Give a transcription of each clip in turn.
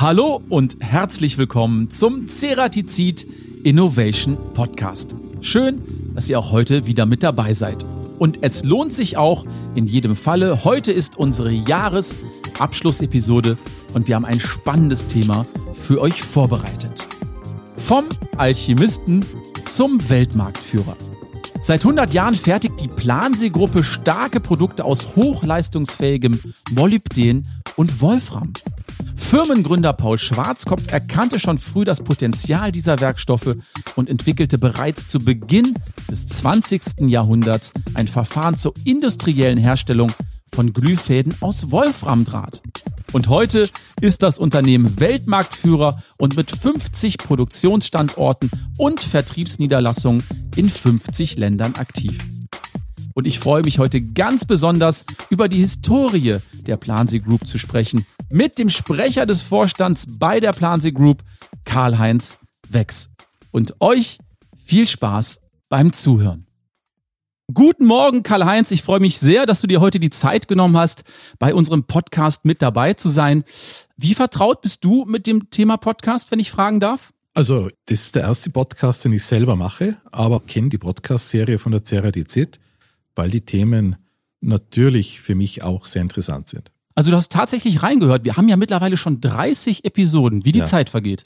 Hallo und herzlich willkommen zum Ceratizid Innovation Podcast. Schön, dass ihr auch heute wieder mit dabei seid. Und es lohnt sich auch in jedem Falle. Heute ist unsere Jahresabschlussepisode und wir haben ein spannendes Thema für euch vorbereitet. Vom Alchemisten zum Weltmarktführer. Seit 100 Jahren fertigt die Plansee-Gruppe starke Produkte aus hochleistungsfähigem Molybden und Wolfram. Firmengründer Paul Schwarzkopf erkannte schon früh das Potenzial dieser Werkstoffe und entwickelte bereits zu Beginn des 20. Jahrhunderts ein Verfahren zur industriellen Herstellung von Glühfäden aus Wolframdraht. Und heute ist das Unternehmen Weltmarktführer und mit 50 Produktionsstandorten und Vertriebsniederlassungen in 50 Ländern aktiv. Und ich freue mich heute ganz besonders über die Historie der Plansee Group zu sprechen. Mit dem Sprecher des Vorstands bei der Plansee Group, Karl-Heinz Wex. Und euch viel Spaß beim Zuhören. Guten Morgen, Karl-Heinz. Ich freue mich sehr, dass du dir heute die Zeit genommen hast, bei unserem Podcast mit dabei zu sein. Wie vertraut bist du mit dem Thema Podcast, wenn ich fragen darf? Also, das ist der erste Podcast, den ich selber mache, aber kenne die Podcast-Serie von der CRDZ, weil die Themen natürlich für mich auch sehr interessant sind. Also, du hast tatsächlich reingehört. Wir haben ja mittlerweile schon 30 Episoden, wie die ja. Zeit vergeht.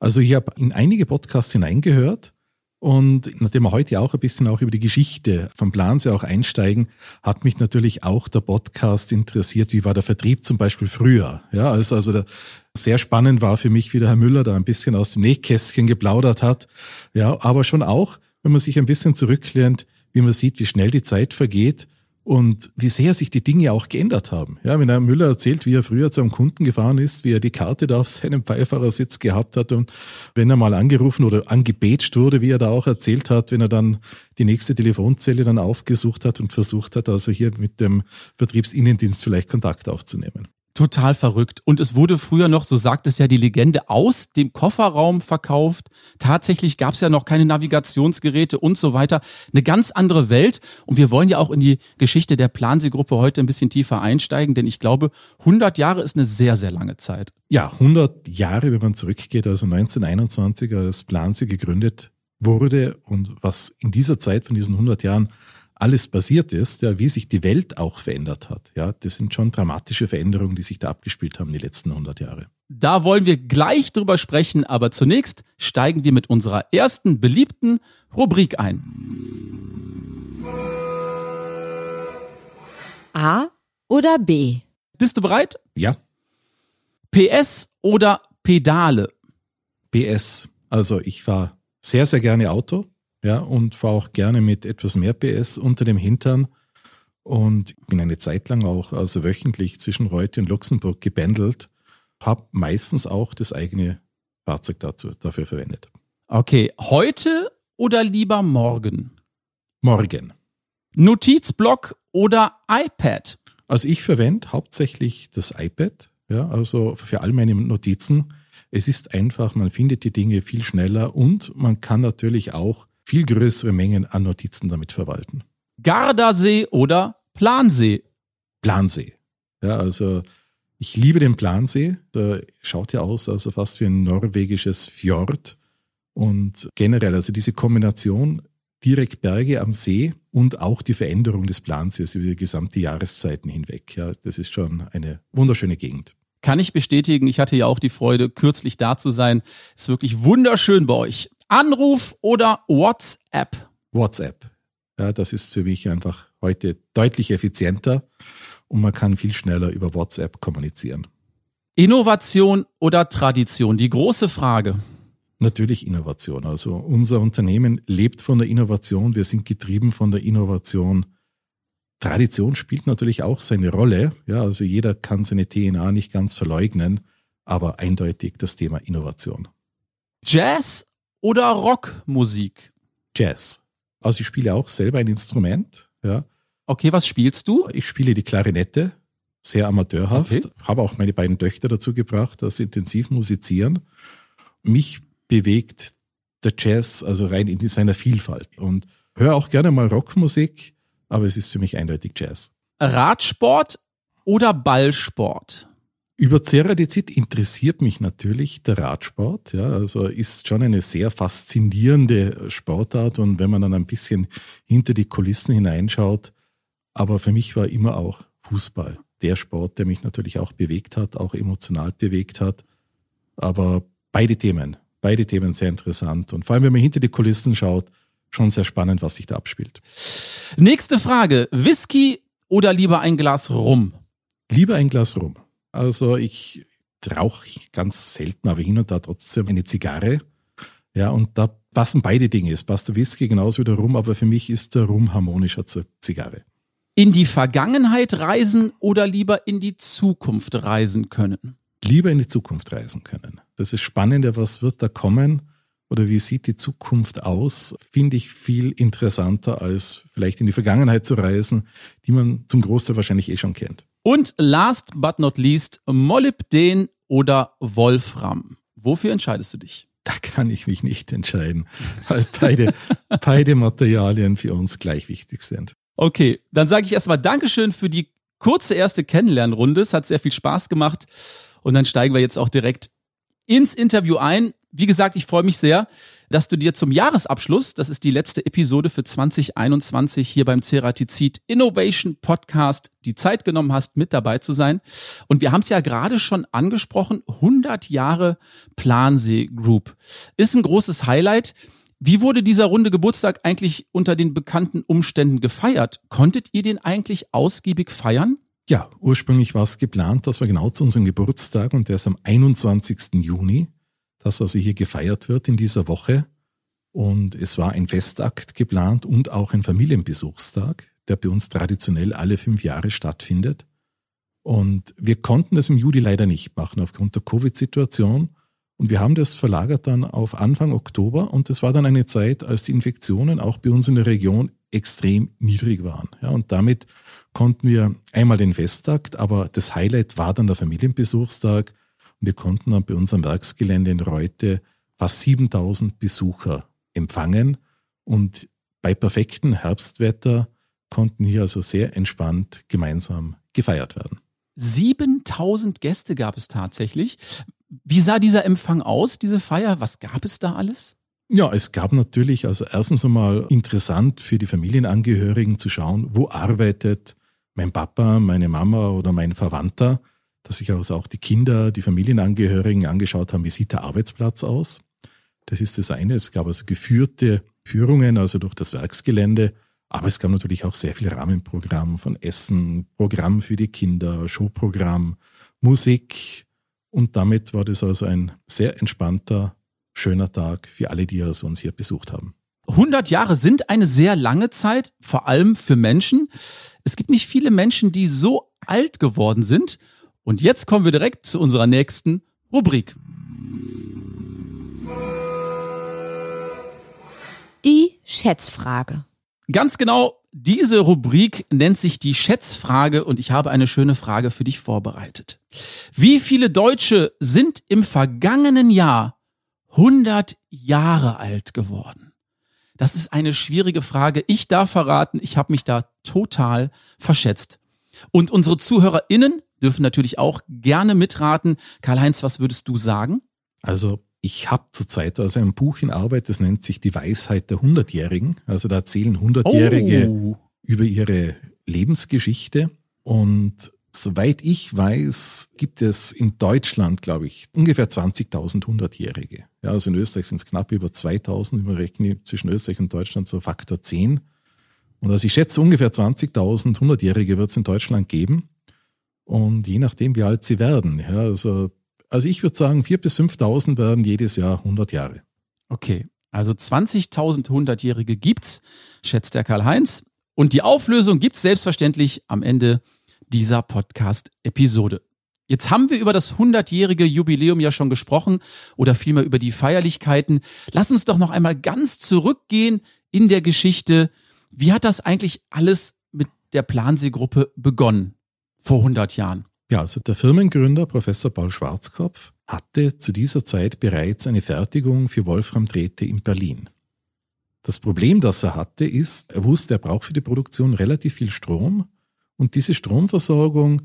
Also, ich habe in einige Podcasts hineingehört und nachdem wir heute auch ein bisschen auch über die Geschichte vom Plansee auch einsteigen, hat mich natürlich auch der Podcast interessiert. Wie war der Vertrieb zum Beispiel früher? Ja, also, also der, sehr spannend war für mich, wie der Herr Müller da ein bisschen aus dem Nähkästchen geplaudert hat. Ja, aber schon auch, wenn man sich ein bisschen zurücklehnt, wie man sieht, wie schnell die Zeit vergeht und wie sehr sich die Dinge auch geändert haben. Ja, wenn Herr Müller erzählt, wie er früher zu einem Kunden gefahren ist, wie er die Karte da auf seinem Beifahrersitz gehabt hat und wenn er mal angerufen oder angebetscht wurde, wie er da auch erzählt hat, wenn er dann die nächste Telefonzelle dann aufgesucht hat und versucht hat, also hier mit dem Vertriebsinnendienst vielleicht Kontakt aufzunehmen. Total verrückt. Und es wurde früher noch, so sagt es ja die Legende, aus dem Kofferraum verkauft. Tatsächlich gab es ja noch keine Navigationsgeräte und so weiter. Eine ganz andere Welt. Und wir wollen ja auch in die Geschichte der Plansee-Gruppe heute ein bisschen tiefer einsteigen, denn ich glaube, 100 Jahre ist eine sehr, sehr lange Zeit. Ja, 100 Jahre, wenn man zurückgeht, also 1921, als Plansee gegründet wurde und was in dieser Zeit von diesen 100 Jahren alles passiert ist, ja, wie sich die Welt auch verändert hat. Ja, das sind schon dramatische Veränderungen, die sich da abgespielt haben die letzten 100 Jahre. Da wollen wir gleich drüber sprechen, aber zunächst steigen wir mit unserer ersten beliebten Rubrik ein. A oder B? Bist du bereit? Ja. PS oder Pedale? PS. Also ich fahre sehr, sehr gerne Auto ja, und fahre auch gerne mit etwas mehr PS unter dem Hintern und bin eine Zeit lang auch also wöchentlich zwischen Reute und Luxemburg gebändelt, habe meistens auch das eigene Fahrzeug dazu, dafür verwendet. Okay, heute oder lieber morgen? Morgen. Notizblock oder iPad? Also ich verwende hauptsächlich das iPad, ja, also für all meine Notizen. Es ist einfach, man findet die Dinge viel schneller und man kann natürlich auch viel größere Mengen an Notizen damit verwalten. Gardasee oder Plansee? Plansee. Ja, also ich liebe den Plansee. Der schaut ja aus, also fast wie ein norwegisches Fjord. Und generell, also diese Kombination direkt Berge am See und auch die Veränderung des Plansees über die gesamte Jahreszeiten hinweg. Ja, das ist schon eine wunderschöne Gegend. Kann ich bestätigen. Ich hatte ja auch die Freude, kürzlich da zu sein. Ist wirklich wunderschön bei euch. Anruf oder WhatsApp? WhatsApp. Ja, das ist für mich einfach heute deutlich effizienter und man kann viel schneller über WhatsApp kommunizieren. Innovation oder Tradition? Die große Frage. Natürlich Innovation. Also unser Unternehmen lebt von der Innovation. Wir sind getrieben von der Innovation. Tradition spielt natürlich auch seine Rolle. Ja, also jeder kann seine DNA nicht ganz verleugnen, aber eindeutig das Thema Innovation. Jazz oder Rockmusik? Jazz. Also ich spiele auch selber ein Instrument. Ja. Okay, was spielst du? Ich spiele die Klarinette, sehr amateurhaft. Okay. Habe auch meine beiden Töchter dazu gebracht, sie intensiv musizieren. Mich bewegt der Jazz also rein in seiner Vielfalt und höre auch gerne mal Rockmusik, aber es ist für mich eindeutig Jazz. Radsport oder Ballsport? Über Ceradizid interessiert mich natürlich der Radsport. Ja, also ist schon eine sehr faszinierende Sportart und wenn man dann ein bisschen hinter die Kulissen hineinschaut, aber für mich war immer auch Fußball der Sport, der mich natürlich auch bewegt hat, auch emotional bewegt hat. Aber beide Themen, beide Themen sehr interessant und vor allem, wenn man hinter die Kulissen schaut, schon sehr spannend, was sich da abspielt. Nächste Frage: Whisky oder lieber ein Glas Rum? Lieber ein Glas Rum. Also ich rauche ganz selten, aber hin und da trotzdem eine Zigarre. Ja, und da passen beide Dinge. Es passt der Whisky genauso wie der Rum, aber für mich ist der Rum harmonischer zur Zigarre. In die Vergangenheit reisen oder lieber in die Zukunft reisen können? Lieber in die Zukunft reisen können. Das ist spannender, was wird da kommen oder wie sieht die Zukunft aus, finde ich viel interessanter, als vielleicht in die Vergangenheit zu reisen, die man zum Großteil wahrscheinlich eh schon kennt. Und last but not least, Molybden oder Wolfram. Wofür entscheidest du dich? Da kann ich mich nicht entscheiden, weil beide, beide Materialien für uns gleich wichtig sind. Okay, dann sage ich erstmal Dankeschön für die kurze erste Kennenlernrunde. Es hat sehr viel Spaß gemacht. Und dann steigen wir jetzt auch direkt ins Interview ein. Wie gesagt, ich freue mich sehr, dass du dir zum Jahresabschluss, das ist die letzte Episode für 2021 hier beim Ceratizid Innovation Podcast, die Zeit genommen hast, mit dabei zu sein. Und wir haben es ja gerade schon angesprochen, 100 Jahre Plansee Group. Ist ein großes Highlight. Wie wurde dieser runde Geburtstag eigentlich unter den bekannten Umständen gefeiert? Konntet ihr den eigentlich ausgiebig feiern? Ja, ursprünglich war es geplant, dass wir genau zu unserem Geburtstag und der ist am 21. Juni, dass also hier gefeiert wird in dieser Woche. Und es war ein Festakt geplant und auch ein Familienbesuchstag, der bei uns traditionell alle fünf Jahre stattfindet. Und wir konnten das im Juli leider nicht machen aufgrund der Covid-Situation. Und wir haben das verlagert dann auf Anfang Oktober und das war dann eine Zeit, als die Infektionen auch bei uns in der Region extrem niedrig waren. Ja, und damit konnten wir einmal den Festtag, aber das Highlight war dann der Familienbesuchstag und wir konnten dann bei unserem Werksgelände in Reute fast 7000 Besucher empfangen und bei perfektem Herbstwetter konnten hier also sehr entspannt gemeinsam gefeiert werden. 7000 Gäste gab es tatsächlich. Wie sah dieser Empfang aus, diese Feier? Was gab es da alles? Ja, es gab natürlich, also erstens einmal interessant für die Familienangehörigen zu schauen, wo arbeitet mein Papa, meine Mama oder mein Verwandter, dass sich also auch die Kinder, die Familienangehörigen angeschaut haben, wie sieht der Arbeitsplatz aus. Das ist das eine. Es gab also geführte Führungen, also durch das Werksgelände, aber es gab natürlich auch sehr viel Rahmenprogramm von Essen, Programm für die Kinder, Showprogramm, Musik, und damit war das also ein sehr entspannter, schöner Tag für alle, die also uns hier besucht haben. 100 Jahre sind eine sehr lange Zeit, vor allem für Menschen. Es gibt nicht viele Menschen, die so alt geworden sind. Und jetzt kommen wir direkt zu unserer nächsten Rubrik. Die Schätzfrage. Ganz genau, diese Rubrik nennt sich die Schätzfrage und ich habe eine schöne Frage für dich vorbereitet. Wie viele Deutsche sind im vergangenen Jahr 100 Jahre alt geworden? Das ist eine schwierige Frage. Ich darf verraten, ich habe mich da total verschätzt. Und unsere ZuhörerInnen dürfen natürlich auch gerne mitraten. Karl-Heinz, was würdest du sagen? Also ich habe zurzeit also ein Buch in Arbeit, das nennt sich Die Weisheit der Hundertjährigen. Also da erzählen Hundertjährige oh. über ihre Lebensgeschichte. Und soweit ich weiß, gibt es in Deutschland, glaube ich, ungefähr 20.000 Hundertjährige. Ja, also in Österreich sind es knapp über 2.000. Wir rechnen zwischen Österreich und Deutschland so Faktor 10. Und also ich schätze, ungefähr 20.000 Hundertjährige wird es in Deutschland geben. Und je nachdem, wie alt sie werden, ja, also also ich würde sagen, 4.000 bis 5.000 werden jedes Jahr 100 Jahre. Okay, also 20.000 100-Jährige gibt's, schätzt der Karl-Heinz. Und die Auflösung gibt's selbstverständlich am Ende dieser Podcast-Episode. Jetzt haben wir über das 100-jährige Jubiläum ja schon gesprochen oder vielmehr über die Feierlichkeiten. Lass uns doch noch einmal ganz zurückgehen in der Geschichte. Wie hat das eigentlich alles mit der Plansee-Gruppe begonnen vor 100 Jahren? Ja, also der Firmengründer Professor Paul Schwarzkopf hatte zu dieser Zeit bereits eine Fertigung für Wolframdrähte in Berlin. Das Problem, das er hatte, ist, er wusste, er braucht für die Produktion relativ viel Strom und diese Stromversorgung,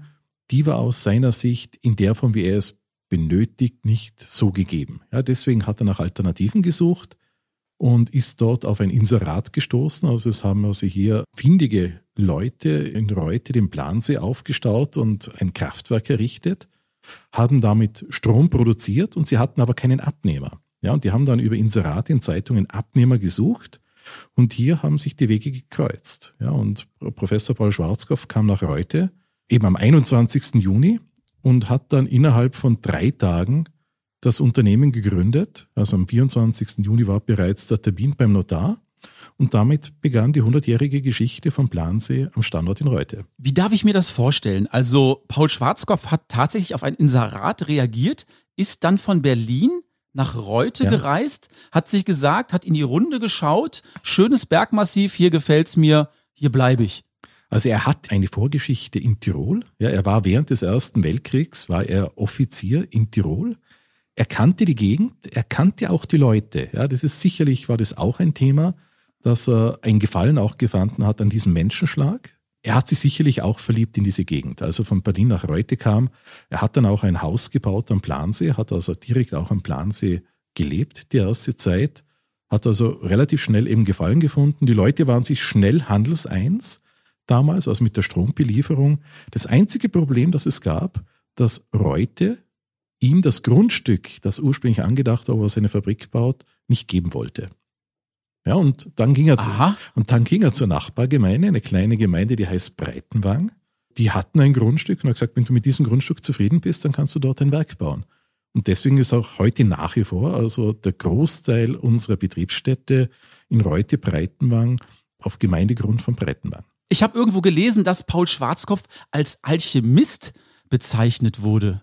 die war aus seiner Sicht in der Form, wie er es benötigt, nicht so gegeben. Ja, deswegen hat er nach Alternativen gesucht und ist dort auf ein Inserat gestoßen. Also es haben also hier findige Leute in Reute den Plansee aufgestaut und ein Kraftwerk errichtet, haben damit Strom produziert und sie hatten aber keinen Abnehmer. Ja, und die haben dann über Inserate in Zeitungen Abnehmer gesucht und hier haben sich die Wege gekreuzt. Ja, und Professor Paul Schwarzkopf kam nach Reute eben am 21. Juni und hat dann innerhalb von drei Tagen das Unternehmen gegründet. Also am 24. Juni war bereits der Termin beim Notar. Und damit begann die 100-jährige Geschichte vom Plansee am Standort in Reute. Wie darf ich mir das vorstellen? Also Paul Schwarzkopf hat tatsächlich auf ein Inserat reagiert, ist dann von Berlin nach Reute ja. gereist, hat sich gesagt, hat in die Runde geschaut, schönes Bergmassiv, hier gefällt's mir, hier bleibe ich. Also er hat eine Vorgeschichte in Tirol. Ja, er war während des Ersten Weltkriegs, war er Offizier in Tirol. Er kannte die Gegend, er kannte auch die Leute. Ja, das ist sicherlich, war das auch ein Thema, dass er ein Gefallen auch gefunden hat an diesem Menschenschlag. Er hat sich sicherlich auch verliebt in diese Gegend. Also von Berlin nach Reute kam. Er hat dann auch ein Haus gebaut am Plansee, hat also direkt auch am Plansee gelebt die erste Zeit, hat also relativ schnell eben Gefallen gefunden. Die Leute waren sich schnell handelseins damals, also mit der Strombelieferung. Das einzige Problem, das es gab, dass Reute ihm das Grundstück, das ursprünglich angedacht war, wo er seine Fabrik baut, nicht geben wollte. Ja, und dann ging er, zu, und dann ging er zur Nachbargemeinde, eine kleine Gemeinde, die heißt Breitenwang. Die hatten ein Grundstück und hat gesagt, wenn du mit diesem Grundstück zufrieden bist, dann kannst du dort ein Werk bauen. Und deswegen ist auch heute nach wie vor, also der Großteil unserer Betriebsstätte in Reute Breitenwang auf Gemeindegrund von Breitenwang. Ich habe irgendwo gelesen, dass Paul Schwarzkopf als Alchemist bezeichnet wurde.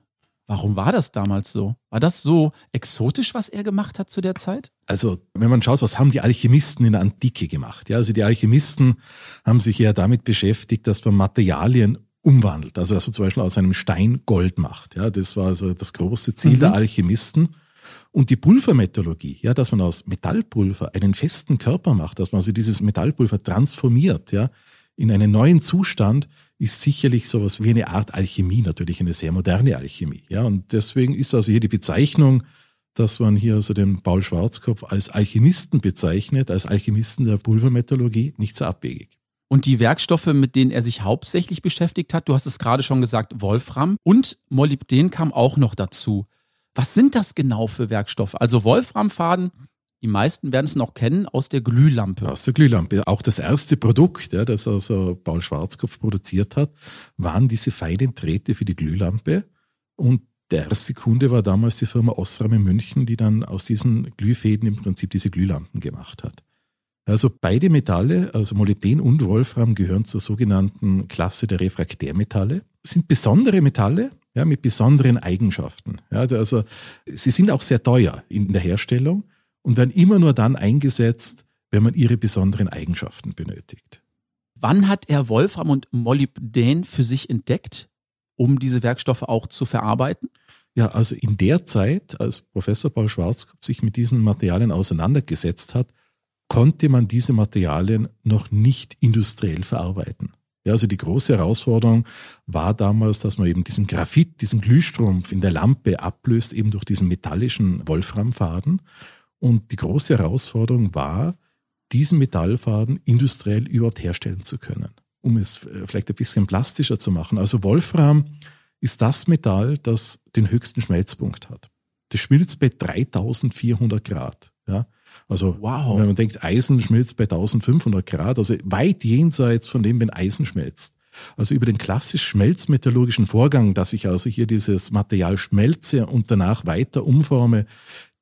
Warum war das damals so? War das so exotisch, was er gemacht hat zu der Zeit? Also, wenn man schaut, was haben die Alchemisten in der Antike gemacht? Ja, also die Alchemisten haben sich ja damit beschäftigt, dass man Materialien umwandelt. Also, dass man zum Beispiel aus einem Stein Gold macht. Ja, das war also das große Ziel mhm. der Alchemisten. Und die Pulvermetallurgie, ja, dass man aus Metallpulver einen festen Körper macht, dass man also dieses Metallpulver transformiert, ja, in einen neuen Zustand ist sicherlich sowas wie eine Art Alchemie, natürlich eine sehr moderne Alchemie. Ja, und deswegen ist also hier die Bezeichnung, dass man hier also den Paul Schwarzkopf als Alchemisten bezeichnet, als Alchemisten der Pulvermetallurgie, nicht so abwegig. Und die Werkstoffe, mit denen er sich hauptsächlich beschäftigt hat, du hast es gerade schon gesagt, Wolfram und Molybden kam auch noch dazu. Was sind das genau für Werkstoffe? Also Wolframfaden die meisten werden es noch kennen aus der Glühlampe. Aus der Glühlampe. Auch das erste Produkt, ja, das also Paul Schwarzkopf produziert hat, waren diese feinen Drähte für die Glühlampe. Und der erste Kunde war damals die Firma Osram in München, die dann aus diesen Glühfäden im Prinzip diese Glühlampen gemacht hat. Also beide Metalle, also Molybden und Wolfram, gehören zur sogenannten Klasse der Refraktärmetalle. sind besondere Metalle, ja, mit besonderen Eigenschaften. Ja, also sie sind auch sehr teuer in der Herstellung und werden immer nur dann eingesetzt, wenn man ihre besonderen Eigenschaften benötigt. Wann hat er Wolfram und Molybden für sich entdeckt, um diese Werkstoffe auch zu verarbeiten? Ja, also in der Zeit, als Professor Paul Schwarzkopf sich mit diesen Materialien auseinandergesetzt hat, konnte man diese Materialien noch nicht industriell verarbeiten. Ja, also die große Herausforderung war damals, dass man eben diesen Graphit, diesen Glühstrumpf in der Lampe ablöst, eben durch diesen metallischen Wolframfaden. Und die große Herausforderung war, diesen Metallfaden industriell überhaupt herstellen zu können, um es äh, vielleicht ein bisschen plastischer zu machen. Also Wolfram ist das Metall, das den höchsten Schmelzpunkt hat. Das schmilzt bei 3400 Grad. Ja? Also wow. wenn man denkt, Eisen schmilzt bei 1500 Grad, also weit jenseits von dem, wenn Eisen schmelzt. Also über den klassisch schmelzmetallurgischen Vorgang, dass ich also hier dieses Material schmelze und danach weiter umforme,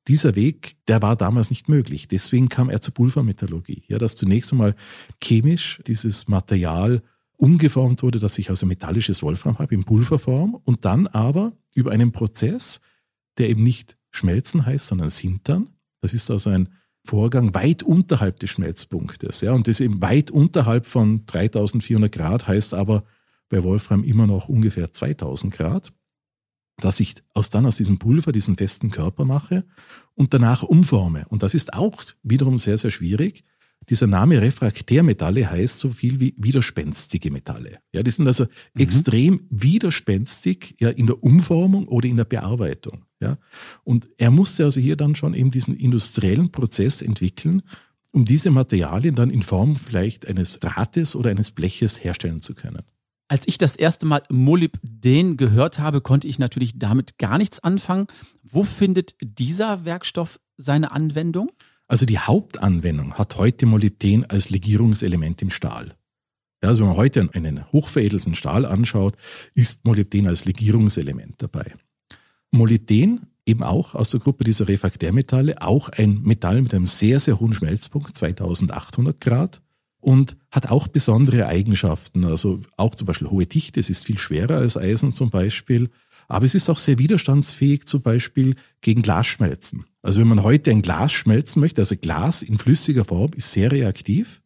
dieser Weg, der war damals nicht möglich. Deswegen kam er zur Pulvermetallurgie. Ja, dass zunächst einmal chemisch dieses Material umgeformt wurde, dass ich also metallisches Wolfram habe in Pulverform und dann aber über einen Prozess, der eben nicht schmelzen heißt, sondern sintern. Das ist also ein Vorgang weit unterhalb des Schmelzpunktes. Ja, und das eben weit unterhalb von 3400 Grad heißt aber bei Wolfram immer noch ungefähr 2000 Grad dass ich aus dann aus diesem Pulver diesen festen Körper mache und danach umforme. Und das ist auch wiederum sehr, sehr schwierig, dieser Name Refraktärmetalle heißt so viel wie widerspenstige Metalle. Ja, die sind also mhm. extrem widerspenstig ja, in der Umformung oder in der Bearbeitung. Ja, und er musste also hier dann schon eben diesen industriellen Prozess entwickeln, um diese Materialien dann in Form vielleicht eines Drahtes oder eines Bleches herstellen zu können. Als ich das erste Mal Molybden gehört habe, konnte ich natürlich damit gar nichts anfangen. Wo findet dieser Werkstoff seine Anwendung? Also die Hauptanwendung hat heute Molybden als Legierungselement im Stahl. Ja, also wenn man heute einen hochveredelten Stahl anschaut, ist Molybden als Legierungselement dabei. Molybden eben auch aus der Gruppe dieser Refraktärmetalle, auch ein Metall mit einem sehr, sehr hohen Schmelzpunkt, 2800 Grad und hat auch besondere Eigenschaften. Also auch zum Beispiel hohe Dichte, es ist viel schwerer als Eisen zum Beispiel. Aber es ist auch sehr widerstandsfähig zum Beispiel gegen Glasschmelzen. Also wenn man heute ein Glas schmelzen möchte, also Glas in flüssiger Form ist sehr reaktiv.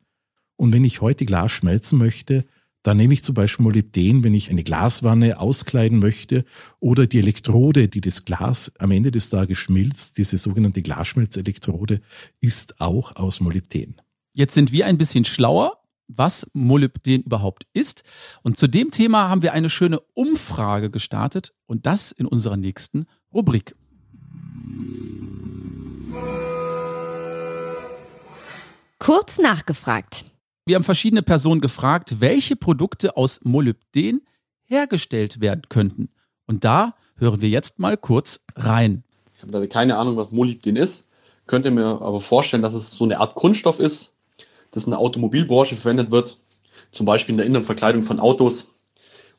Und wenn ich heute Glas schmelzen möchte, dann nehme ich zum Beispiel Molybden, wenn ich eine Glaswanne auskleiden möchte oder die Elektrode, die das Glas am Ende des Tages schmilzt, diese sogenannte Glasschmelzelektrode, ist auch aus Molybden. Jetzt sind wir ein bisschen schlauer, was Molybden überhaupt ist. Und zu dem Thema haben wir eine schöne Umfrage gestartet und das in unserer nächsten Rubrik. Kurz nachgefragt. Wir haben verschiedene Personen gefragt, welche Produkte aus Molybden hergestellt werden könnten. Und da hören wir jetzt mal kurz rein. Ich habe da keine Ahnung, was Molybden ist, könnte mir aber vorstellen, dass es so eine Art Kunststoff ist, das in der Automobilbranche verwendet wird, zum Beispiel in der Innenverkleidung von Autos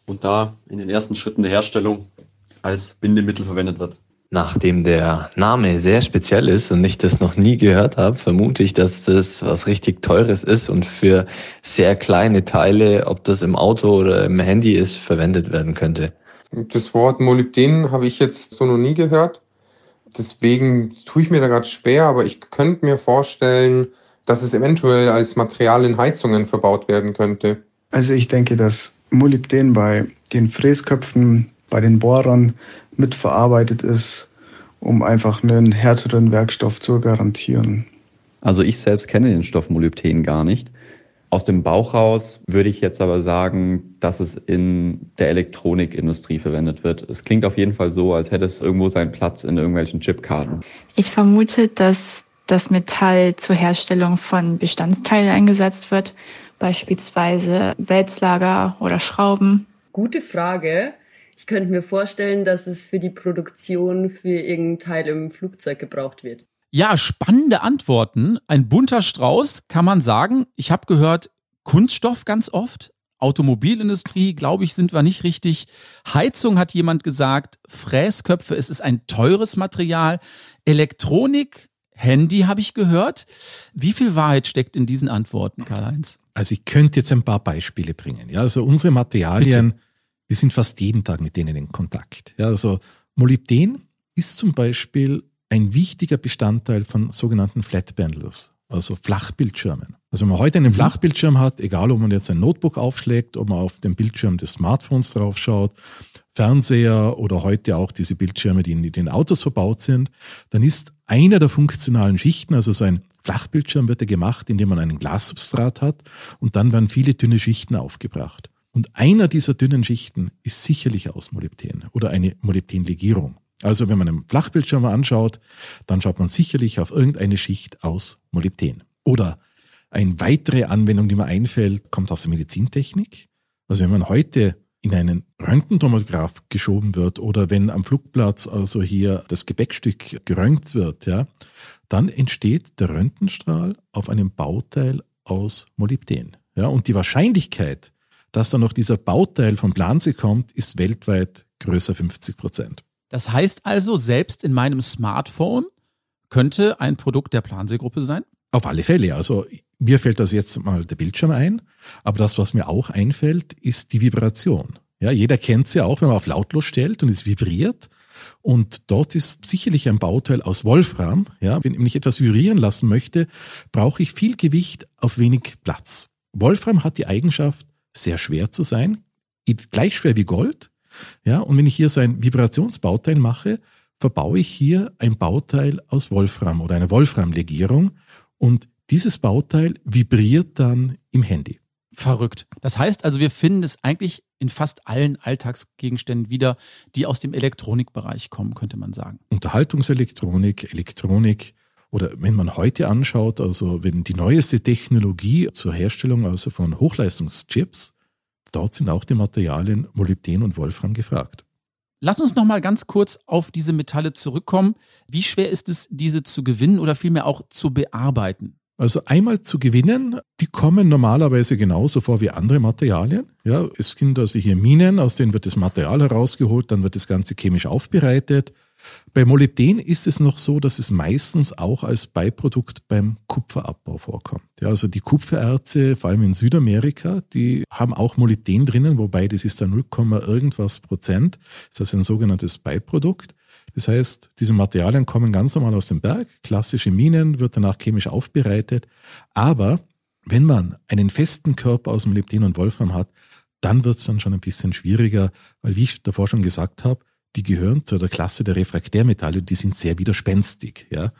und da in den ersten Schritten der Herstellung als Bindemittel verwendet wird. Nachdem der Name sehr speziell ist und ich das noch nie gehört habe, vermute ich, dass das was richtig Teures ist und für sehr kleine Teile, ob das im Auto oder im Handy ist, verwendet werden könnte. Das Wort Molybden habe ich jetzt so noch nie gehört. Deswegen tue ich mir da gerade schwer, aber ich könnte mir vorstellen, dass es eventuell als Material in Heizungen verbaut werden könnte. Also ich denke, dass Molybden bei den Fräsköpfen, bei den Bohrern mitverarbeitet ist, um einfach einen härteren Werkstoff zu garantieren. Also ich selbst kenne den Stoff Molybden gar nicht. Aus dem Bauch raus würde ich jetzt aber sagen, dass es in der Elektronikindustrie verwendet wird. Es klingt auf jeden Fall so, als hätte es irgendwo seinen Platz in irgendwelchen Chipkarten. Ich vermute, dass das Metall zur Herstellung von Bestandteilen eingesetzt wird, beispielsweise Wälzlager oder Schrauben. Gute Frage. Ich könnte mir vorstellen, dass es für die Produktion für irgendein Teil im Flugzeug gebraucht wird. Ja, spannende Antworten. Ein bunter Strauß, kann man sagen. Ich habe gehört, Kunststoff ganz oft. Automobilindustrie, glaube ich, sind wir nicht richtig. Heizung hat jemand gesagt. Fräsköpfe, es ist ein teures Material. Elektronik, Handy habe ich gehört. Wie viel Wahrheit steckt in diesen Antworten, Karl-Heinz? Also ich könnte jetzt ein paar Beispiele bringen. Ja, also unsere Materialien, Bitte. wir sind fast jeden Tag mit denen in Kontakt. Ja, also Molybden ist zum Beispiel ein wichtiger Bestandteil von sogenannten Flat Bundles, also Flachbildschirmen. Also wenn man heute einen mhm. Flachbildschirm hat, egal ob man jetzt ein Notebook aufschlägt, ob man auf dem Bildschirm des Smartphones draufschaut, Fernseher oder heute auch diese Bildschirme, die in den Autos verbaut sind, dann ist einer der funktionalen Schichten, also so ein Flachbildschirm wird ja gemacht, indem man einen Glassubstrat hat und dann werden viele dünne Schichten aufgebracht. Und einer dieser dünnen Schichten ist sicherlich aus Molybden oder eine Molybdenlegierung. Also wenn man einen Flachbildschirm anschaut, dann schaut man sicherlich auf irgendeine Schicht aus Molybden. Oder eine weitere Anwendung, die mir einfällt, kommt aus der Medizintechnik. Also wenn man heute in einen Röntgentomograph geschoben wird oder wenn am Flugplatz also hier das Gepäckstück geröntgt wird, ja, dann entsteht der Röntgenstrahl auf einem Bauteil aus Molybden. Ja, und die Wahrscheinlichkeit, dass dann noch dieser Bauteil vom Planse kommt, ist weltweit größer 50 Prozent. Das heißt also, selbst in meinem Smartphone könnte ein Produkt der Planse-Gruppe sein? Auf alle Fälle. Also mir fällt das jetzt mal der Bildschirm ein, aber das, was mir auch einfällt, ist die Vibration. Ja, jeder kennt sie ja auch, wenn man auf lautlos stellt und es vibriert. Und dort ist sicherlich ein Bauteil aus Wolfram. Ja, wenn ich etwas vibrieren lassen möchte, brauche ich viel Gewicht auf wenig Platz. Wolfram hat die Eigenschaft, sehr schwer zu sein, gleich schwer wie Gold. Ja, und wenn ich hier so ein Vibrationsbauteil mache, verbaue ich hier ein Bauteil aus Wolfram oder eine Wolframlegierung. Und dieses Bauteil vibriert dann im Handy. Verrückt. Das heißt also, wir finden es eigentlich in fast allen Alltagsgegenständen wieder, die aus dem Elektronikbereich kommen, könnte man sagen. Unterhaltungselektronik, Elektronik oder wenn man heute anschaut, also wenn die neueste Technologie zur Herstellung also von Hochleistungschips, dort sind auch die Materialien Molybden und Wolfram gefragt. Lass uns noch mal ganz kurz auf diese Metalle zurückkommen. Wie schwer ist es, diese zu gewinnen oder vielmehr auch zu bearbeiten? Also einmal zu gewinnen, die kommen normalerweise genauso vor wie andere Materialien. Ja, es sind also hier Minen, aus denen wird das Material herausgeholt, dann wird das Ganze chemisch aufbereitet. Bei Molybden ist es noch so, dass es meistens auch als Beiprodukt beim Kupferabbau vorkommt. Ja, also die Kupfererze, vor allem in Südamerika, die haben auch Molybden drinnen, wobei das ist dann 0, irgendwas Prozent. Das ist also ein sogenanntes Beiprodukt. Das heißt, diese Materialien kommen ganz normal aus dem Berg, klassische Minen, wird danach chemisch aufbereitet. Aber wenn man einen festen Körper aus Molybden und Wolfram hat, dann wird es dann schon ein bisschen schwieriger, weil wie ich davor schon gesagt habe, die gehören zu der Klasse der Refraktärmetalle, die sind sehr widerspenstig. Ja.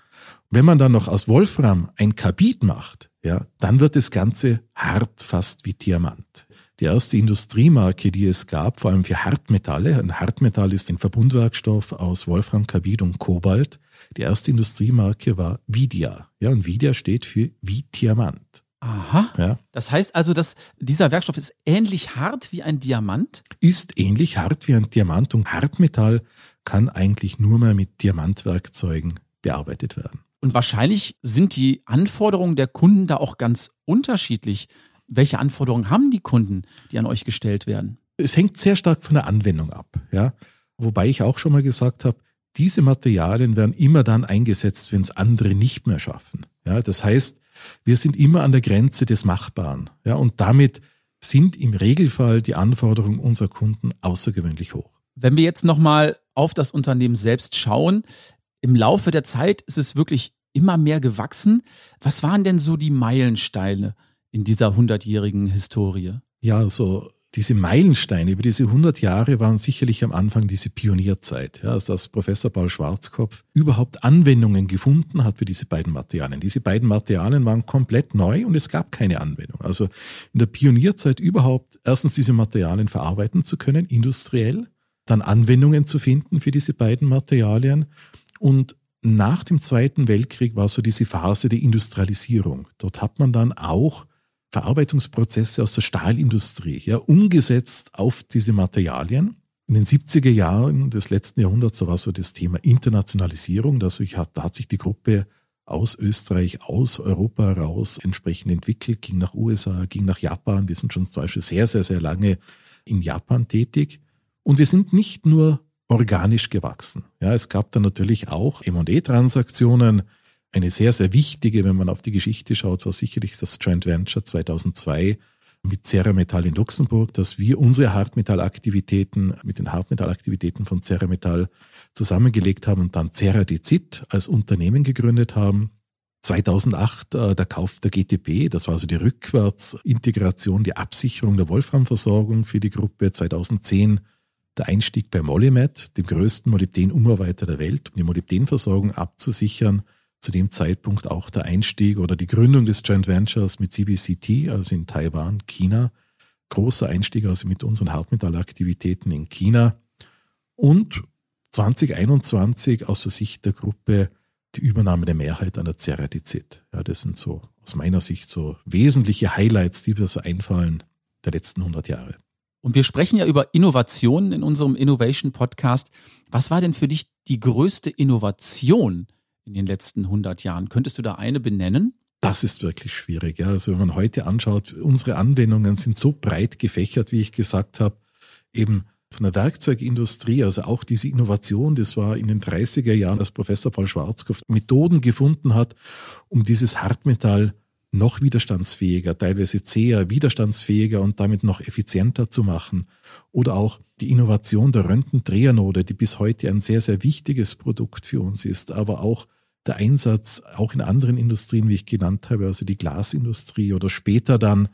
Wenn man dann noch aus Wolfram ein Kabit macht, ja, dann wird das Ganze hart, fast wie Diamant. Die erste Industriemarke, die es gab, vor allem für Hartmetalle. Ein Hartmetall ist ein Verbundwerkstoff aus Wolfram, Kabit und Kobalt. Die erste Industriemarke war Vidia. Ja, und Vidia steht für wie Diamant. Aha. Ja. Das heißt also, dass dieser Werkstoff ist ähnlich hart wie ein Diamant? Ist ähnlich hart wie ein Diamant und Hartmetall kann eigentlich nur mehr mit Diamantwerkzeugen bearbeitet werden. Und wahrscheinlich sind die Anforderungen der Kunden da auch ganz unterschiedlich. Welche Anforderungen haben die Kunden, die an euch gestellt werden? Es hängt sehr stark von der Anwendung ab. Ja? Wobei ich auch schon mal gesagt habe, diese Materialien werden immer dann eingesetzt, wenn es andere nicht mehr schaffen. Ja? Das heißt, wir sind immer an der Grenze des Machbaren. Ja, und damit sind im Regelfall die Anforderungen unserer Kunden außergewöhnlich hoch. Wenn wir jetzt nochmal auf das Unternehmen selbst schauen, im Laufe der Zeit ist es wirklich immer mehr gewachsen. Was waren denn so die Meilensteine in dieser hundertjährigen Historie? Ja, so diese Meilensteine über diese 100 Jahre waren sicherlich am Anfang diese Pionierzeit, ja, also dass Professor Paul Schwarzkopf überhaupt Anwendungen gefunden hat für diese beiden Materialien. Diese beiden Materialien waren komplett neu und es gab keine Anwendung. Also in der Pionierzeit überhaupt erstens diese Materialien verarbeiten zu können, industriell, dann Anwendungen zu finden für diese beiden Materialien und nach dem Zweiten Weltkrieg war so diese Phase der Industrialisierung. Dort hat man dann auch Verarbeitungsprozesse aus der Stahlindustrie, ja, umgesetzt auf diese Materialien. In den 70er Jahren des letzten Jahrhunderts war so das Thema Internationalisierung. Da hat sich die Gruppe aus Österreich, aus Europa heraus entsprechend entwickelt, ging nach USA, ging nach Japan. Wir sind schon zum Beispiel sehr, sehr, sehr lange in Japan tätig. Und wir sind nicht nur organisch gewachsen. Ja, es gab dann natürlich auch M&E-Transaktionen, eine sehr, sehr wichtige, wenn man auf die Geschichte schaut, war sicherlich das Trend Venture 2002 mit Cerametall in Luxemburg, dass wir unsere Hartmetallaktivitäten mit den Hartmetallaktivitäten von Cerametall zusammengelegt haben und dann Ceradizid als Unternehmen gegründet haben. 2008 äh, der Kauf der GTP, das war also die Rückwärtsintegration, die Absicherung der Wolframversorgung für die Gruppe. 2010 der Einstieg bei Molymet, dem größten Molybden-Umarbeiter der Welt, um die Molybdenversorgung abzusichern zu dem Zeitpunkt auch der Einstieg oder die Gründung des Joint Ventures mit CBCT, also in Taiwan, China. Großer Einstieg also mit unseren Hartmetallaktivitäten in China. Und 2021 aus der Sicht der Gruppe die Übernahme der Mehrheit an der Ceratizid. Ja, das sind so aus meiner Sicht so wesentliche Highlights, die mir so einfallen der letzten 100 Jahre. Und wir sprechen ja über Innovationen in unserem Innovation Podcast. Was war denn für dich die größte Innovation, in den letzten 100 Jahren. Könntest du da eine benennen? Das ist wirklich schwierig. Ja. Also wenn man heute anschaut, unsere Anwendungen sind so breit gefächert, wie ich gesagt habe, eben von der Werkzeugindustrie, also auch diese Innovation, das war in den 30er Jahren, dass Professor Paul Schwarzkopf Methoden gefunden hat, um dieses Hartmetall noch widerstandsfähiger, teilweise zäher, widerstandsfähiger und damit noch effizienter zu machen. Oder auch die Innovation der Röntgendrehernode, die bis heute ein sehr, sehr wichtiges Produkt für uns ist, aber auch der Einsatz auch in anderen Industrien, wie ich genannt habe, also die Glasindustrie oder später dann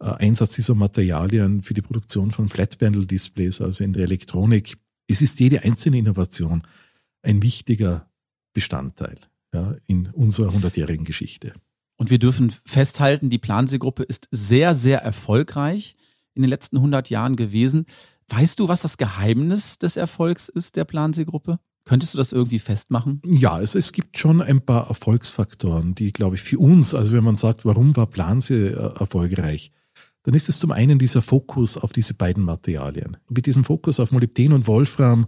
äh, Einsatz dieser Materialien für die Produktion von Flat-Panel-Displays, also in der Elektronik. Es ist jede einzelne Innovation ein wichtiger Bestandteil ja, in unserer hundertjährigen Geschichte. Und wir dürfen festhalten, die Planseegruppe ist sehr, sehr erfolgreich in den letzten 100 Jahren gewesen. Weißt du, was das Geheimnis des Erfolgs ist der Planseegruppe? Könntest du das irgendwie festmachen? Ja, es, es gibt schon ein paar Erfolgsfaktoren, die, glaube ich, für uns, also wenn man sagt, warum war Plansee äh, erfolgreich, dann ist es zum einen dieser Fokus auf diese beiden Materialien. Mit diesem Fokus auf Molybden und Wolfram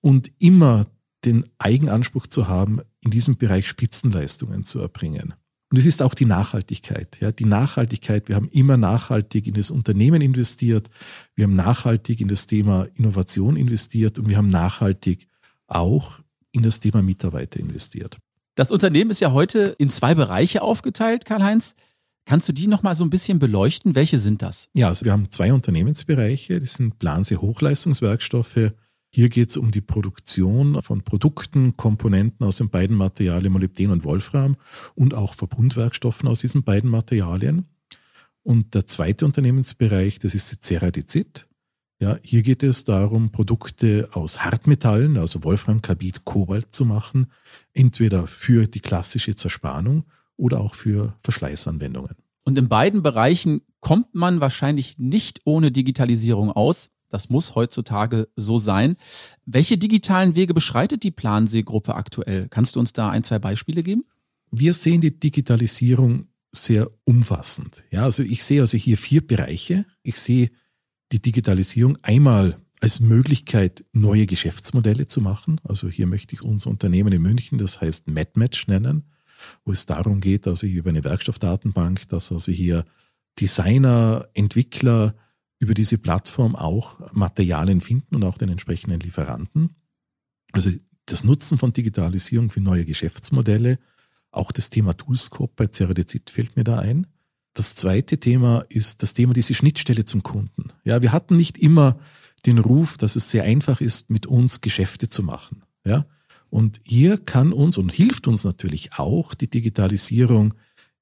und immer den Eigenanspruch zu haben, in diesem Bereich Spitzenleistungen zu erbringen. Und es ist auch die Nachhaltigkeit. Ja, die Nachhaltigkeit. Wir haben immer nachhaltig in das Unternehmen investiert. Wir haben nachhaltig in das Thema Innovation investiert und wir haben nachhaltig auch in das Thema Mitarbeiter investiert. Das Unternehmen ist ja heute in zwei Bereiche aufgeteilt, Karl-Heinz. Kannst du die nochmal so ein bisschen beleuchten? Welche sind das? Ja, also wir haben zwei Unternehmensbereiche. Das sind Planse Hochleistungswerkstoffe. Hier geht es um die Produktion von Produkten, Komponenten aus den beiden Materialien Molybden und Wolfram und auch Verbundwerkstoffen aus diesen beiden Materialien. Und der zweite Unternehmensbereich, das ist die Ceradizid. Ja, hier geht es darum, Produkte aus Hartmetallen, also Wolfram, Carbid, Kobalt zu machen, entweder für die klassische Zerspannung oder auch für Verschleißanwendungen. Und in beiden Bereichen kommt man wahrscheinlich nicht ohne Digitalisierung aus. Das muss heutzutage so sein. Welche digitalen Wege beschreitet die Plansee-Gruppe aktuell? Kannst du uns da ein, zwei Beispiele geben? Wir sehen die Digitalisierung sehr umfassend. Ja, also ich sehe also hier vier Bereiche. Ich sehe die Digitalisierung einmal als Möglichkeit, neue Geschäftsmodelle zu machen. Also hier möchte ich unser Unternehmen in München, das heißt MadMatch nennen, wo es darum geht, also hier über eine Werkstoffdatenbank, dass also hier Designer, Entwickler über diese Plattform auch Materialien finden und auch den entsprechenden Lieferanten. Also das Nutzen von Digitalisierung für neue Geschäftsmodelle, auch das Thema Toolscope bei Ceradizid fällt mir da ein. Das zweite Thema ist das Thema diese Schnittstelle zum Kunden. Ja, wir hatten nicht immer den Ruf, dass es sehr einfach ist, mit uns Geschäfte zu machen. Ja, und hier kann uns und hilft uns natürlich auch die Digitalisierung,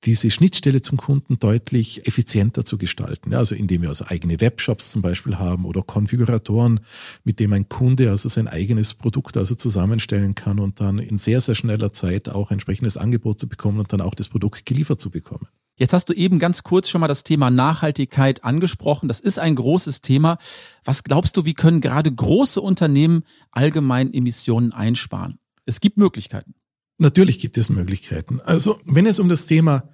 diese Schnittstelle zum Kunden deutlich effizienter zu gestalten. Also indem wir also eigene Webshops zum Beispiel haben oder Konfiguratoren, mit dem ein Kunde also sein eigenes Produkt also zusammenstellen kann und dann in sehr, sehr schneller Zeit auch entsprechendes Angebot zu bekommen und dann auch das Produkt geliefert zu bekommen. Jetzt hast du eben ganz kurz schon mal das Thema Nachhaltigkeit angesprochen. Das ist ein großes Thema. Was glaubst du, wie können gerade große Unternehmen allgemein Emissionen einsparen? Es gibt Möglichkeiten. Natürlich gibt es Möglichkeiten. Also wenn es um das Thema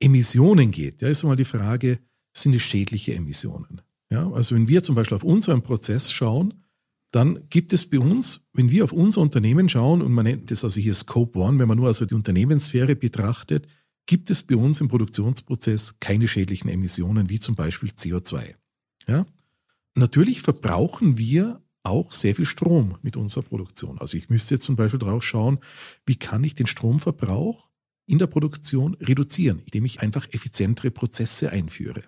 Emissionen geht, ja, ist mal die Frage, sind es schädliche Emissionen? Ja, also wenn wir zum Beispiel auf unseren Prozess schauen, dann gibt es bei uns, wenn wir auf unser Unternehmen schauen, und man nennt das also hier Scope One, wenn man nur also die Unternehmenssphäre betrachtet, gibt es bei uns im Produktionsprozess keine schädlichen Emissionen, wie zum Beispiel CO2. Ja? Natürlich verbrauchen wir auch sehr viel Strom mit unserer Produktion. Also ich müsste jetzt zum Beispiel drauf schauen, wie kann ich den Stromverbrauch in der Produktion reduzieren, indem ich einfach effizientere Prozesse einführe.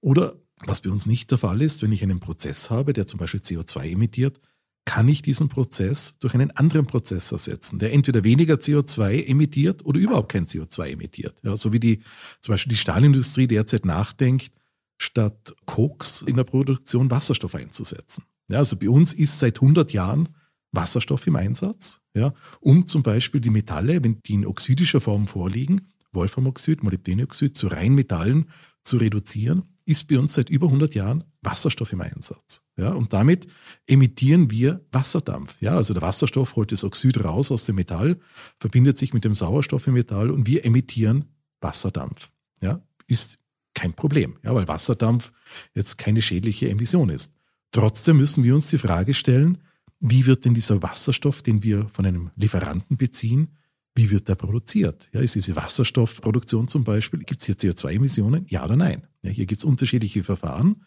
Oder was bei uns nicht der Fall ist, wenn ich einen Prozess habe, der zum Beispiel CO2 emittiert, kann ich diesen Prozess durch einen anderen Prozess ersetzen, der entweder weniger CO2 emittiert oder überhaupt kein CO2 emittiert. Ja, so wie die, zum Beispiel die Stahlindustrie derzeit nachdenkt, statt Koks in der Produktion Wasserstoff einzusetzen. Ja, also bei uns ist seit 100 Jahren Wasserstoff im Einsatz, ja, um zum Beispiel die Metalle, wenn die in oxidischer Form vorliegen, Wolframoxid, Molybdenoxid zu Reinmetallen zu reduzieren ist bei uns seit über 100 Jahren Wasserstoff im Einsatz. Ja, und damit emittieren wir Wasserdampf. Ja, also der Wasserstoff holt das Oxid raus aus dem Metall, verbindet sich mit dem Sauerstoff im Metall und wir emittieren Wasserdampf. Ja, ist kein Problem, ja, weil Wasserdampf jetzt keine schädliche Emission ist. Trotzdem müssen wir uns die Frage stellen, wie wird denn dieser Wasserstoff, den wir von einem Lieferanten beziehen, wie wird der produziert? Ja, ist diese Wasserstoffproduktion zum Beispiel, gibt es hier CO2-Emissionen? Ja oder nein? Ja, hier gibt es unterschiedliche Verfahren,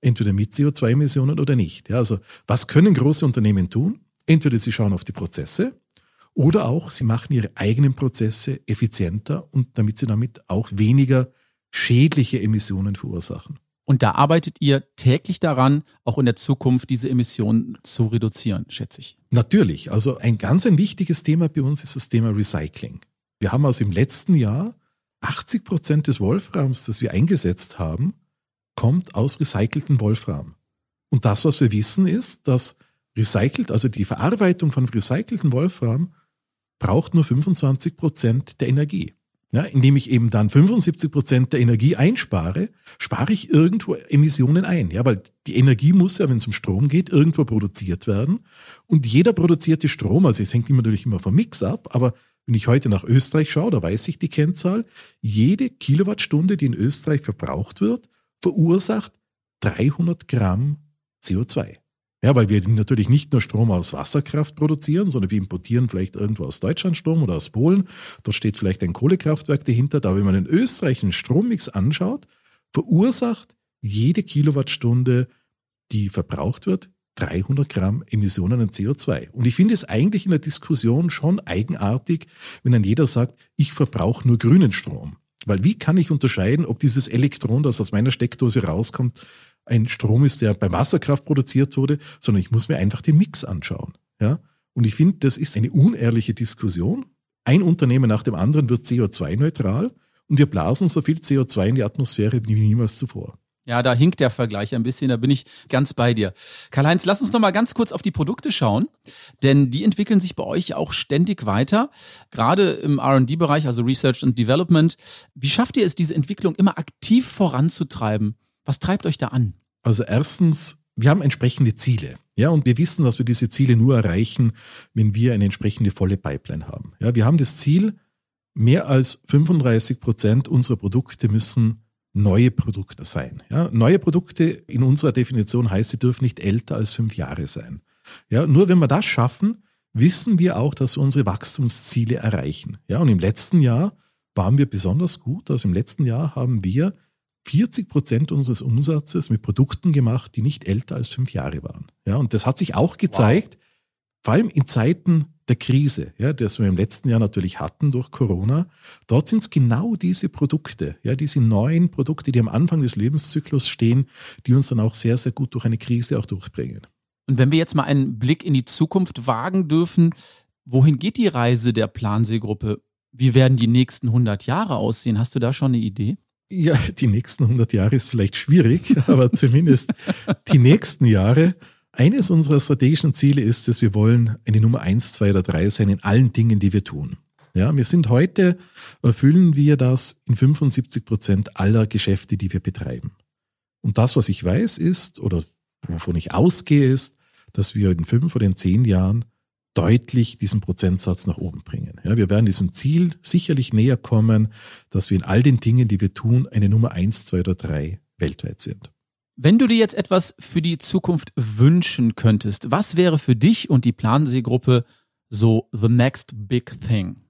entweder mit CO2-Emissionen oder nicht. Ja, also was können große Unternehmen tun? Entweder sie schauen auf die Prozesse oder auch sie machen ihre eigenen Prozesse effizienter und damit sie damit auch weniger schädliche Emissionen verursachen. Und da arbeitet ihr täglich daran, auch in der Zukunft diese Emissionen zu reduzieren, schätze ich. Natürlich. Also ein ganz ein wichtiges Thema bei uns ist das Thema Recycling. Wir haben also im letzten Jahr 80 Prozent des Wolframs, das wir eingesetzt haben, kommt aus recycelten Wolfram. Und das, was wir wissen, ist, dass recycelt, also die Verarbeitung von recycelten Wolfram, braucht nur 25 Prozent der Energie. Ja, indem ich eben dann 75 Prozent der Energie einspare, spare ich irgendwo Emissionen ein. Ja, weil die Energie muss ja, wenn es um Strom geht, irgendwo produziert werden. Und jeder produzierte Strom, also jetzt hängt immer natürlich immer vom Mix ab, aber wenn ich heute nach Österreich schaue, da weiß ich die Kennzahl, jede Kilowattstunde, die in Österreich verbraucht wird, verursacht 300 Gramm CO2. Ja, weil wir natürlich nicht nur Strom aus Wasserkraft produzieren, sondern wir importieren vielleicht irgendwo aus Deutschland Strom oder aus Polen. Dort steht vielleicht ein Kohlekraftwerk dahinter. Da, wenn man in Österreich einen Strommix anschaut, verursacht jede Kilowattstunde, die verbraucht wird, 300 Gramm Emissionen an CO2. Und ich finde es eigentlich in der Diskussion schon eigenartig, wenn dann jeder sagt, ich verbrauche nur grünen Strom. Weil wie kann ich unterscheiden, ob dieses Elektron, das aus meiner Steckdose rauskommt, ein Strom ist, der bei Wasserkraft produziert wurde, sondern ich muss mir einfach den Mix anschauen. Ja? Und ich finde, das ist eine unehrliche Diskussion. Ein Unternehmen nach dem anderen wird CO2-neutral und wir blasen so viel CO2 in die Atmosphäre wie niemals zuvor. Ja, da hinkt der Vergleich ein bisschen, da bin ich ganz bei dir. Karl-Heinz, lass uns noch mal ganz kurz auf die Produkte schauen, denn die entwickeln sich bei euch auch ständig weiter, gerade im R&D-Bereich, also Research and Development. Wie schafft ihr es, diese Entwicklung immer aktiv voranzutreiben? Was treibt euch da an? Also erstens, wir haben entsprechende Ziele. Ja, und wir wissen, dass wir diese Ziele nur erreichen, wenn wir eine entsprechende volle Pipeline haben. Ja, wir haben das Ziel, mehr als 35 Prozent unserer Produkte müssen neue Produkte sein. Ja, neue Produkte in unserer Definition heißt, sie dürfen nicht älter als fünf Jahre sein. Ja, nur wenn wir das schaffen, wissen wir auch, dass wir unsere Wachstumsziele erreichen. Ja, und im letzten Jahr waren wir besonders gut. Also im letzten Jahr haben wir 40 Prozent unseres Umsatzes mit Produkten gemacht, die nicht älter als fünf Jahre waren. Ja, und das hat sich auch gezeigt, wow. vor allem in Zeiten der Krise, ja, das wir im letzten Jahr natürlich hatten durch Corona. Dort sind es genau diese Produkte, ja, diese neuen Produkte, die am Anfang des Lebenszyklus stehen, die uns dann auch sehr, sehr gut durch eine Krise auch durchbringen. Und wenn wir jetzt mal einen Blick in die Zukunft wagen dürfen, wohin geht die Reise der Planseegruppe? Wie werden die nächsten 100 Jahre aussehen? Hast du da schon eine Idee? Ja, die nächsten 100 Jahre ist vielleicht schwierig, aber zumindest die nächsten Jahre. Eines unserer strategischen Ziele ist es, wir wollen eine Nummer eins, zwei oder drei sein in allen Dingen, die wir tun. Ja, wir sind heute, erfüllen wir das in 75 Prozent aller Geschäfte, die wir betreiben. Und das, was ich weiß, ist, oder wovon ich ausgehe, ist, dass wir in fünf oder in zehn Jahren deutlich diesen Prozentsatz nach oben bringen. Ja, wir werden diesem Ziel sicherlich näher kommen, dass wir in all den Dingen, die wir tun, eine Nummer eins, zwei oder drei weltweit sind. Wenn du dir jetzt etwas für die Zukunft wünschen könntest, was wäre für dich und die Plansee-Gruppe so the next big thing?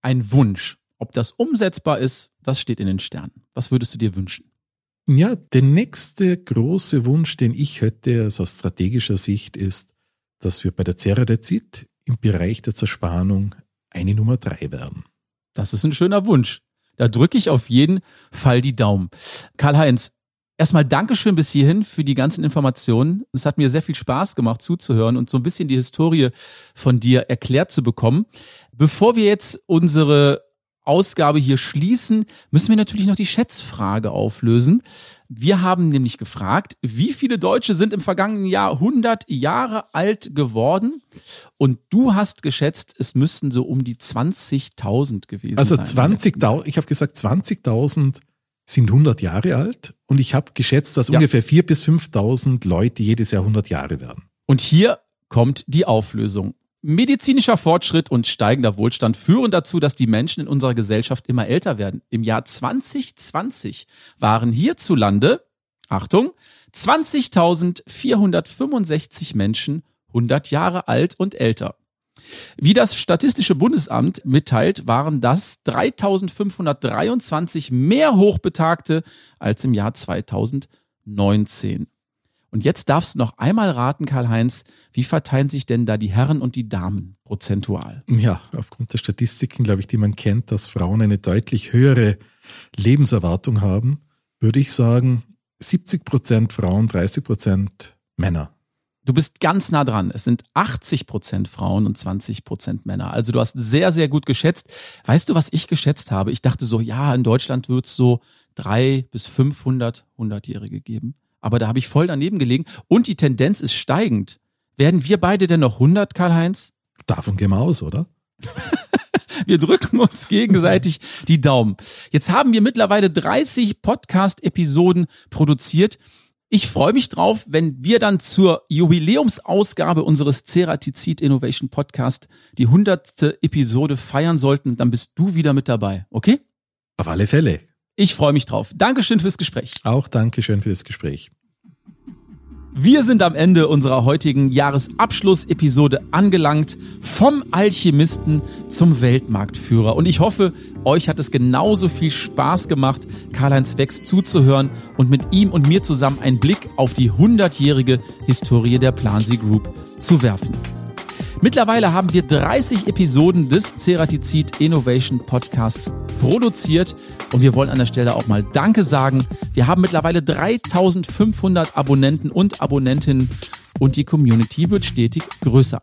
Ein Wunsch. Ob das umsetzbar ist, das steht in den Sternen. Was würdest du dir wünschen? Ja, der nächste große Wunsch, den ich hätte also aus strategischer Sicht, ist, dass wir bei der Ceradazid im Bereich der Zerspannung eine Nummer drei werden. Das ist ein schöner Wunsch. Da drücke ich auf jeden Fall die Daumen. Karl-Heinz, erstmal Dankeschön bis hierhin für die ganzen Informationen. Es hat mir sehr viel Spaß gemacht zuzuhören und so ein bisschen die Historie von dir erklärt zu bekommen. Bevor wir jetzt unsere Ausgabe hier schließen, müssen wir natürlich noch die Schätzfrage auflösen. Wir haben nämlich gefragt, wie viele Deutsche sind im vergangenen Jahr 100 Jahre alt geworden? Und du hast geschätzt, es müssten so um die 20.000 gewesen also sein. Also 20.000, ich habe gesagt, 20.000 sind 100 Jahre alt und ich habe geschätzt, dass ja. ungefähr 4.000 bis 5.000 Leute jedes Jahr 100 Jahre werden. Und hier kommt die Auflösung. Medizinischer Fortschritt und steigender Wohlstand führen dazu, dass die Menschen in unserer Gesellschaft immer älter werden. Im Jahr 2020 waren hierzulande, Achtung, 20.465 Menschen 100 Jahre alt und älter. Wie das Statistische Bundesamt mitteilt, waren das 3523 mehr Hochbetagte als im Jahr 2019. Und jetzt darfst du noch einmal raten, Karl-Heinz, wie verteilen sich denn da die Herren und die Damen prozentual? Ja, aufgrund der Statistiken, glaube ich, die man kennt, dass Frauen eine deutlich höhere Lebenserwartung haben, würde ich sagen 70 Prozent Frauen, 30 Prozent Männer. Du bist ganz nah dran. Es sind 80 Prozent Frauen und 20 Prozent Männer. Also du hast sehr, sehr gut geschätzt. Weißt du, was ich geschätzt habe? Ich dachte so, ja, in Deutschland wird es so drei bis 500 Hundertjährige geben aber da habe ich voll daneben gelegen und die Tendenz ist steigend. Werden wir beide denn noch 100, Karl-Heinz? Davon gehen wir aus, oder? Wir drücken uns gegenseitig die Daumen. Jetzt haben wir mittlerweile 30 Podcast-Episoden produziert. Ich freue mich drauf, wenn wir dann zur Jubiläumsausgabe unseres Ceratizid Innovation Podcast die hundertste Episode feiern sollten. Dann bist du wieder mit dabei, okay? Auf alle Fälle. Ich freue mich drauf. Dankeschön fürs Gespräch. Auch Dankeschön für das Gespräch. Wir sind am Ende unserer heutigen Jahresabschlussepisode angelangt, vom Alchemisten zum Weltmarktführer. Und ich hoffe, euch hat es genauso viel Spaß gemacht, Karl-Heinz Wex zuzuhören und mit ihm und mir zusammen einen Blick auf die hundertjährige Historie der Plansi Group zu werfen. Mittlerweile haben wir 30 Episoden des Ceratizid Innovation Podcasts produziert und wir wollen an der Stelle auch mal Danke sagen. Wir haben mittlerweile 3500 Abonnenten und Abonnentinnen und die Community wird stetig größer.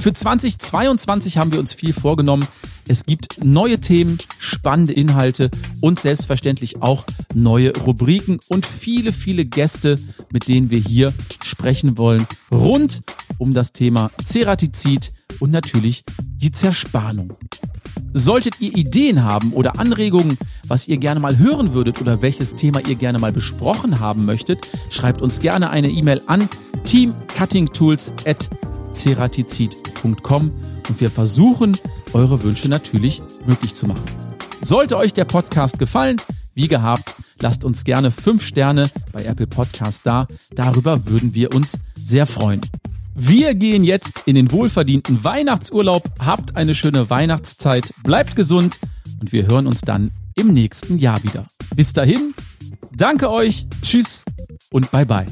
Für 2022 haben wir uns viel vorgenommen. Es gibt neue Themen, spannende Inhalte und selbstverständlich auch neue Rubriken und viele, viele Gäste, mit denen wir hier sprechen wollen, rund um das Thema Ceratizid und natürlich die Zerspannung. Solltet ihr Ideen haben oder Anregungen, was ihr gerne mal hören würdet oder welches Thema ihr gerne mal besprochen haben möchtet, schreibt uns gerne eine E-Mail an teamcuttingtools@ceratizid.com und wir versuchen, eure Wünsche natürlich möglich zu machen. Sollte euch der Podcast gefallen, wie gehabt, lasst uns gerne fünf Sterne bei Apple Podcast da. Darüber würden wir uns sehr freuen. Wir gehen jetzt in den wohlverdienten Weihnachtsurlaub. Habt eine schöne Weihnachtszeit, bleibt gesund und wir hören uns dann im nächsten Jahr wieder. Bis dahin, danke euch, tschüss und bye bye.